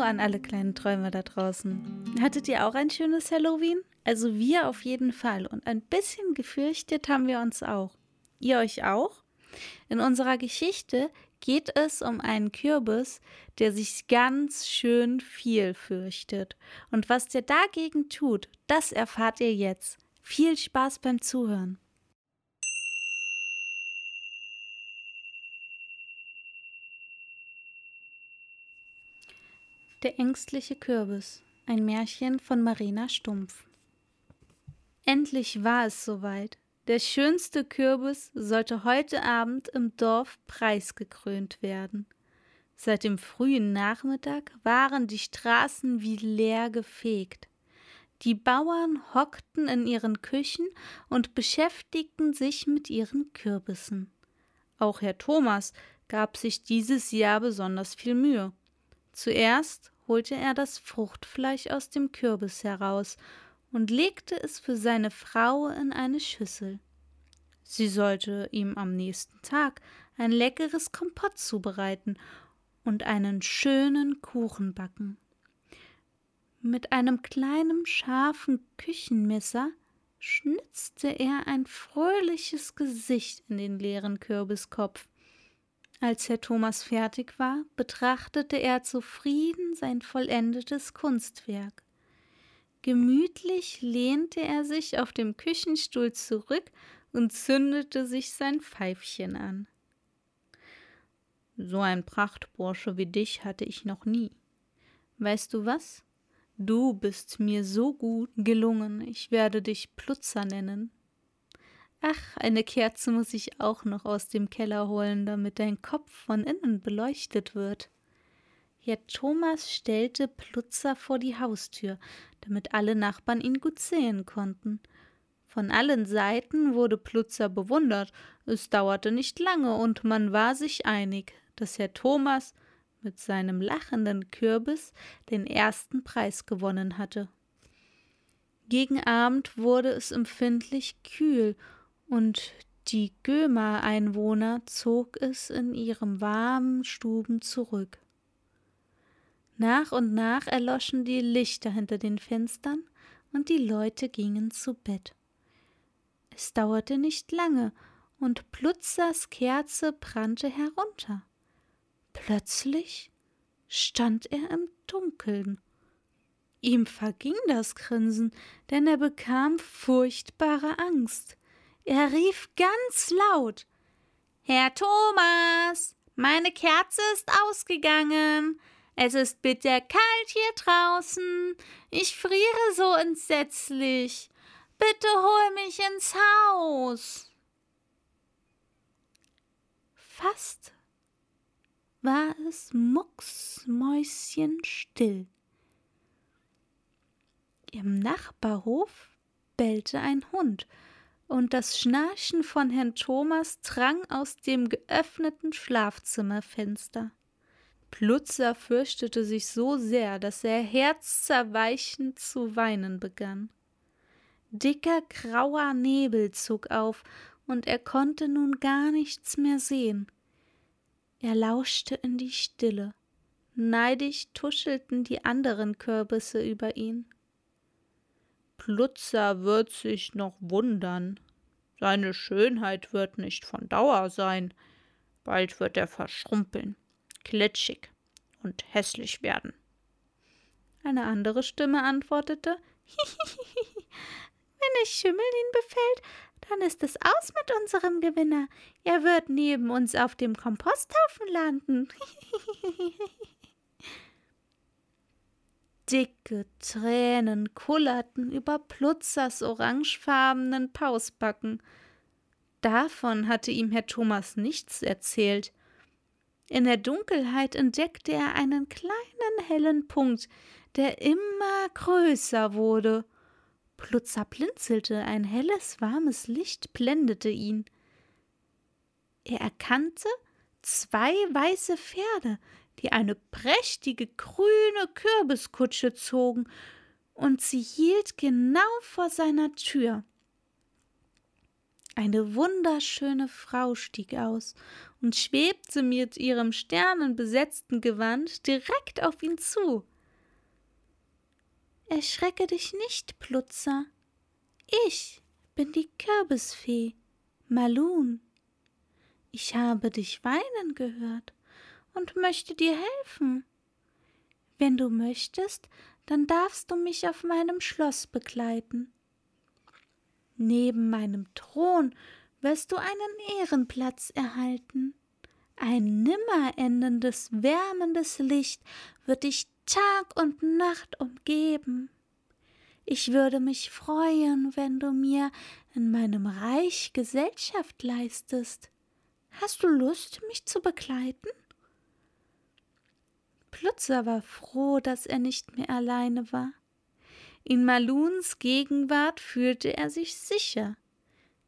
An alle kleinen Träume da draußen. Hattet ihr auch ein schönes Halloween? Also wir auf jeden Fall. Und ein bisschen gefürchtet haben wir uns auch. Ihr euch auch? In unserer Geschichte geht es um einen Kürbis, der sich ganz schön viel fürchtet. Und was der dagegen tut, das erfahrt ihr jetzt. Viel Spaß beim Zuhören. Der ängstliche Kürbis. Ein Märchen von Marina Stumpf. Endlich war es soweit. Der schönste Kürbis sollte heute Abend im Dorf preisgekrönt werden. Seit dem frühen Nachmittag waren die Straßen wie leer gefegt. Die Bauern hockten in ihren Küchen und beschäftigten sich mit ihren Kürbissen. Auch Herr Thomas gab sich dieses Jahr besonders viel Mühe. Zuerst holte er das Fruchtfleisch aus dem Kürbis heraus und legte es für seine Frau in eine Schüssel. Sie sollte ihm am nächsten Tag ein leckeres Kompott zubereiten und einen schönen Kuchen backen. Mit einem kleinen scharfen Küchenmesser schnitzte er ein fröhliches Gesicht in den leeren Kürbiskopf. Als Herr Thomas fertig war, betrachtete er zufrieden sein vollendetes Kunstwerk. Gemütlich lehnte er sich auf dem Küchenstuhl zurück und zündete sich sein Pfeifchen an. So ein Prachtbursche wie dich hatte ich noch nie. Weißt du was? Du bist mir so gut gelungen, ich werde dich Plutzer nennen. Ach, eine Kerze muss ich auch noch aus dem Keller holen, damit dein Kopf von innen beleuchtet wird. Herr Thomas stellte Plutzer vor die Haustür, damit alle Nachbarn ihn gut sehen konnten. Von allen Seiten wurde Plutzer bewundert, es dauerte nicht lange, und man war sich einig, dass Herr Thomas mit seinem lachenden Kürbis den ersten Preis gewonnen hatte. Gegen Abend wurde es empfindlich kühl, und die Gömer-Einwohner zog es in ihrem warmen Stuben zurück. Nach und nach erloschen die Lichter hinter den Fenstern und die Leute gingen zu Bett. Es dauerte nicht lange und Plutzers Kerze brannte herunter. Plötzlich stand er im Dunkeln. Ihm verging das Grinsen, denn er bekam furchtbare Angst. Er rief ganz laut Herr Thomas, meine Kerze ist ausgegangen. Es ist bitter kalt hier draußen. Ich friere so entsetzlich. Bitte hol mich ins Haus. Fast war es mucksmäuschenstill. Im Nachbarhof bellte ein Hund, und das Schnarchen von Herrn Thomas drang aus dem geöffneten Schlafzimmerfenster. Plutzer fürchtete sich so sehr, dass er herzzerweichend zu weinen begann. Dicker grauer Nebel zog auf, und er konnte nun gar nichts mehr sehen. Er lauschte in die Stille. Neidisch tuschelten die anderen Kürbisse über ihn. Plutzer wird sich noch wundern. Seine Schönheit wird nicht von Dauer sein. Bald wird er verschrumpeln klitschig und hässlich werden. Eine andere Stimme antwortete Wenn es Schimmel ihn befällt, dann ist es aus mit unserem Gewinner. Er wird neben uns auf dem Komposthaufen landen. Dicke Tränen kullerten über Plutzers orangefarbenen Pausbacken. Davon hatte ihm Herr Thomas nichts erzählt. In der Dunkelheit entdeckte er einen kleinen hellen Punkt, der immer größer wurde. Plutzer blinzelte, ein helles, warmes Licht blendete ihn. Er erkannte zwei weiße Pferde, die eine prächtige grüne Kürbiskutsche zogen, und sie hielt genau vor seiner Tür. Eine wunderschöne Frau stieg aus und schwebte mit ihrem sternenbesetzten Gewand direkt auf ihn zu. Erschrecke dich nicht, Plutzer. Ich bin die Kürbisfee, Malun. Ich habe dich weinen gehört und möchte dir helfen. Wenn du möchtest, dann darfst du mich auf meinem Schloss begleiten. Neben meinem Thron wirst du einen Ehrenplatz erhalten. Ein nimmer wärmendes Licht wird dich Tag und Nacht umgeben. Ich würde mich freuen, wenn du mir in meinem Reich Gesellschaft leistest. Hast du Lust, mich zu begleiten? Plutzer war froh, dass er nicht mehr alleine war. In Maluns Gegenwart fühlte er sich sicher.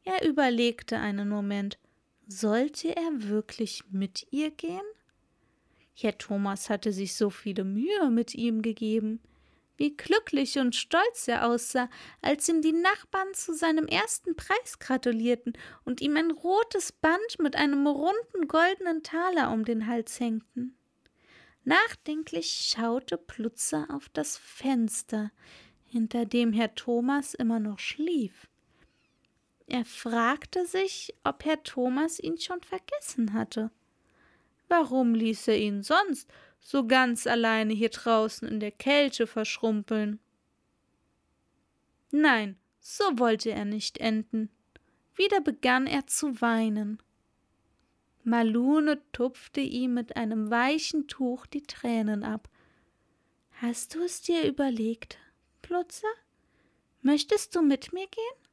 Er überlegte einen Moment. Sollte er wirklich mit ihr gehen? Herr Thomas hatte sich so viele Mühe mit ihm gegeben. Wie glücklich und stolz er aussah, als ihm die Nachbarn zu seinem ersten Preis gratulierten und ihm ein rotes Band mit einem runden goldenen Taler um den Hals hängten. Nachdenklich schaute Plutzer auf das Fenster, hinter dem Herr Thomas immer noch schlief. Er fragte sich, ob Herr Thomas ihn schon vergessen hatte. Warum ließ er ihn sonst so ganz alleine hier draußen in der Kälte verschrumpeln? Nein, so wollte er nicht enden. Wieder begann er zu weinen. Malune tupfte ihm mit einem weichen Tuch die Tränen ab. Hast du es dir überlegt? Plutzer? Möchtest du mit mir gehen?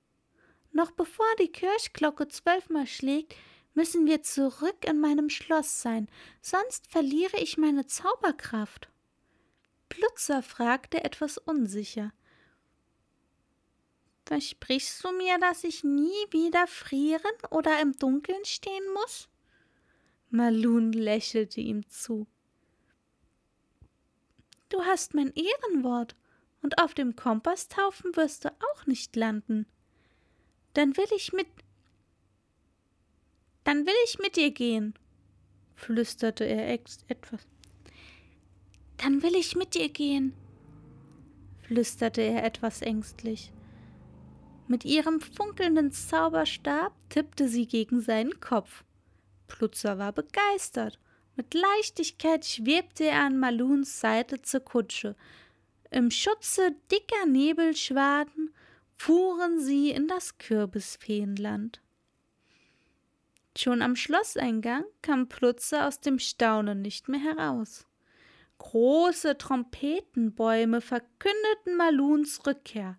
Noch bevor die Kirchglocke zwölfmal schlägt, müssen wir zurück in meinem Schloss sein, sonst verliere ich meine Zauberkraft. Plutzer fragte etwas unsicher. Versprichst du mir, dass ich nie wieder frieren oder im Dunkeln stehen muss? Malun lächelte ihm zu. Du hast mein Ehrenwort, und auf dem Kompasthaufen wirst du auch nicht landen. Dann will ich mit. Dann will ich mit dir gehen, flüsterte er etwas. Dann will ich mit dir gehen, flüsterte er etwas ängstlich. Mit ihrem funkelnden Zauberstab tippte sie gegen seinen Kopf. Plutzer war begeistert. Mit Leichtigkeit schwebte er an Maluns Seite zur Kutsche, im Schutze dicker Nebelschwaden fuhren sie in das Kürbisfeenland. Schon am Schlosseingang kam Plutze aus dem Staunen nicht mehr heraus. Große Trompetenbäume verkündeten Maluns Rückkehr.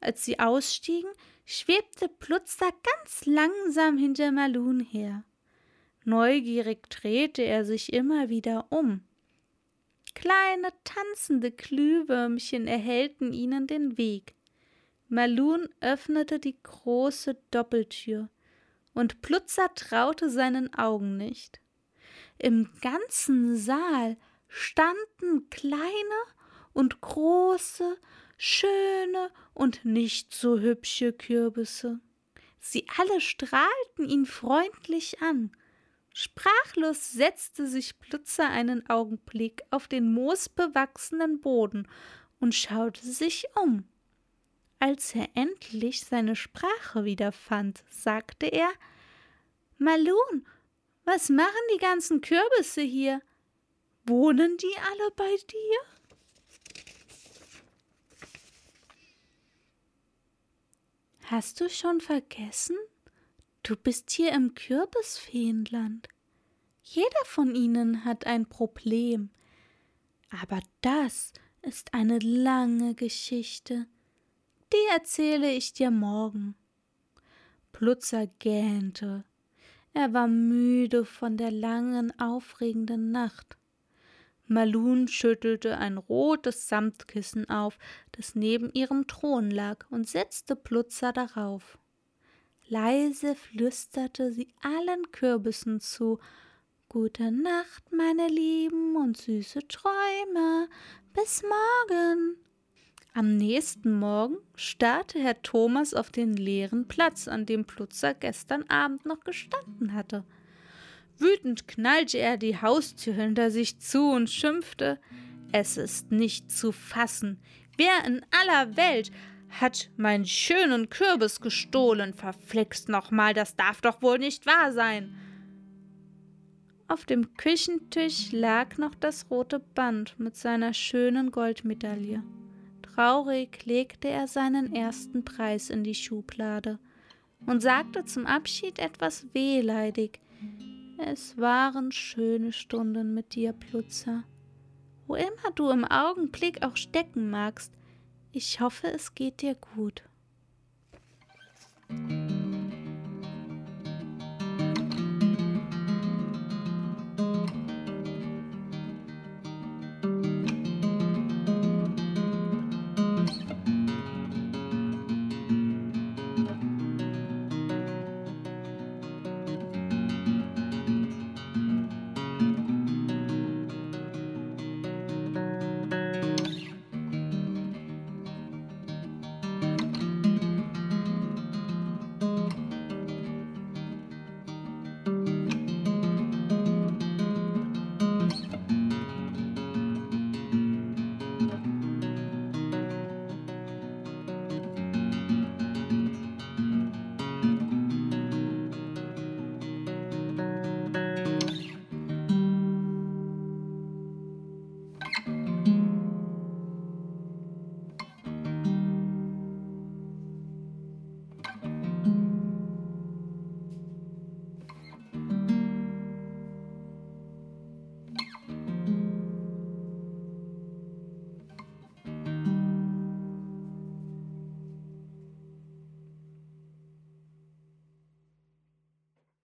Als sie ausstiegen, schwebte Plutzer ganz langsam hinter Malun her. Neugierig drehte er sich immer wieder um. Kleine tanzende Glühwürmchen erhellten ihnen den Weg. Malun öffnete die große Doppeltür, und Plutzer traute seinen Augen nicht. Im ganzen Saal standen kleine und große, schöne und nicht so hübsche Kürbisse. Sie alle strahlten ihn freundlich an, Sprachlos setzte sich Plutzer einen Augenblick auf den moosbewachsenen Boden und schaute sich um. Als er endlich seine Sprache wiederfand, sagte er Malun, was machen die ganzen Kürbisse hier? Wohnen die alle bei dir? Hast du schon vergessen, Du bist hier im Kürbisfeenland. Jeder von ihnen hat ein Problem. Aber das ist eine lange Geschichte. Die erzähle ich dir morgen. Plutzer gähnte. Er war müde von der langen, aufregenden Nacht. Malun schüttelte ein rotes Samtkissen auf, das neben ihrem Thron lag, und setzte Plutzer darauf. Leise flüsterte sie allen Kürbissen zu Gute Nacht, meine Lieben, und süße Träume. Bis morgen. Am nächsten Morgen starrte Herr Thomas auf den leeren Platz, an dem Plutzer gestern Abend noch gestanden hatte. Wütend knallte er die Haustür hinter sich zu und schimpfte Es ist nicht zu fassen. Wer in aller Welt hat meinen schönen Kürbis gestohlen? Verflixt nochmal, das darf doch wohl nicht wahr sein. Auf dem Küchentisch lag noch das rote Band mit seiner schönen Goldmedaille. Traurig legte er seinen ersten Preis in die Schublade und sagte zum Abschied etwas wehleidig es waren schöne Stunden mit dir, Plutzer. Wo immer du im Augenblick auch stecken magst, ich hoffe, es geht dir gut.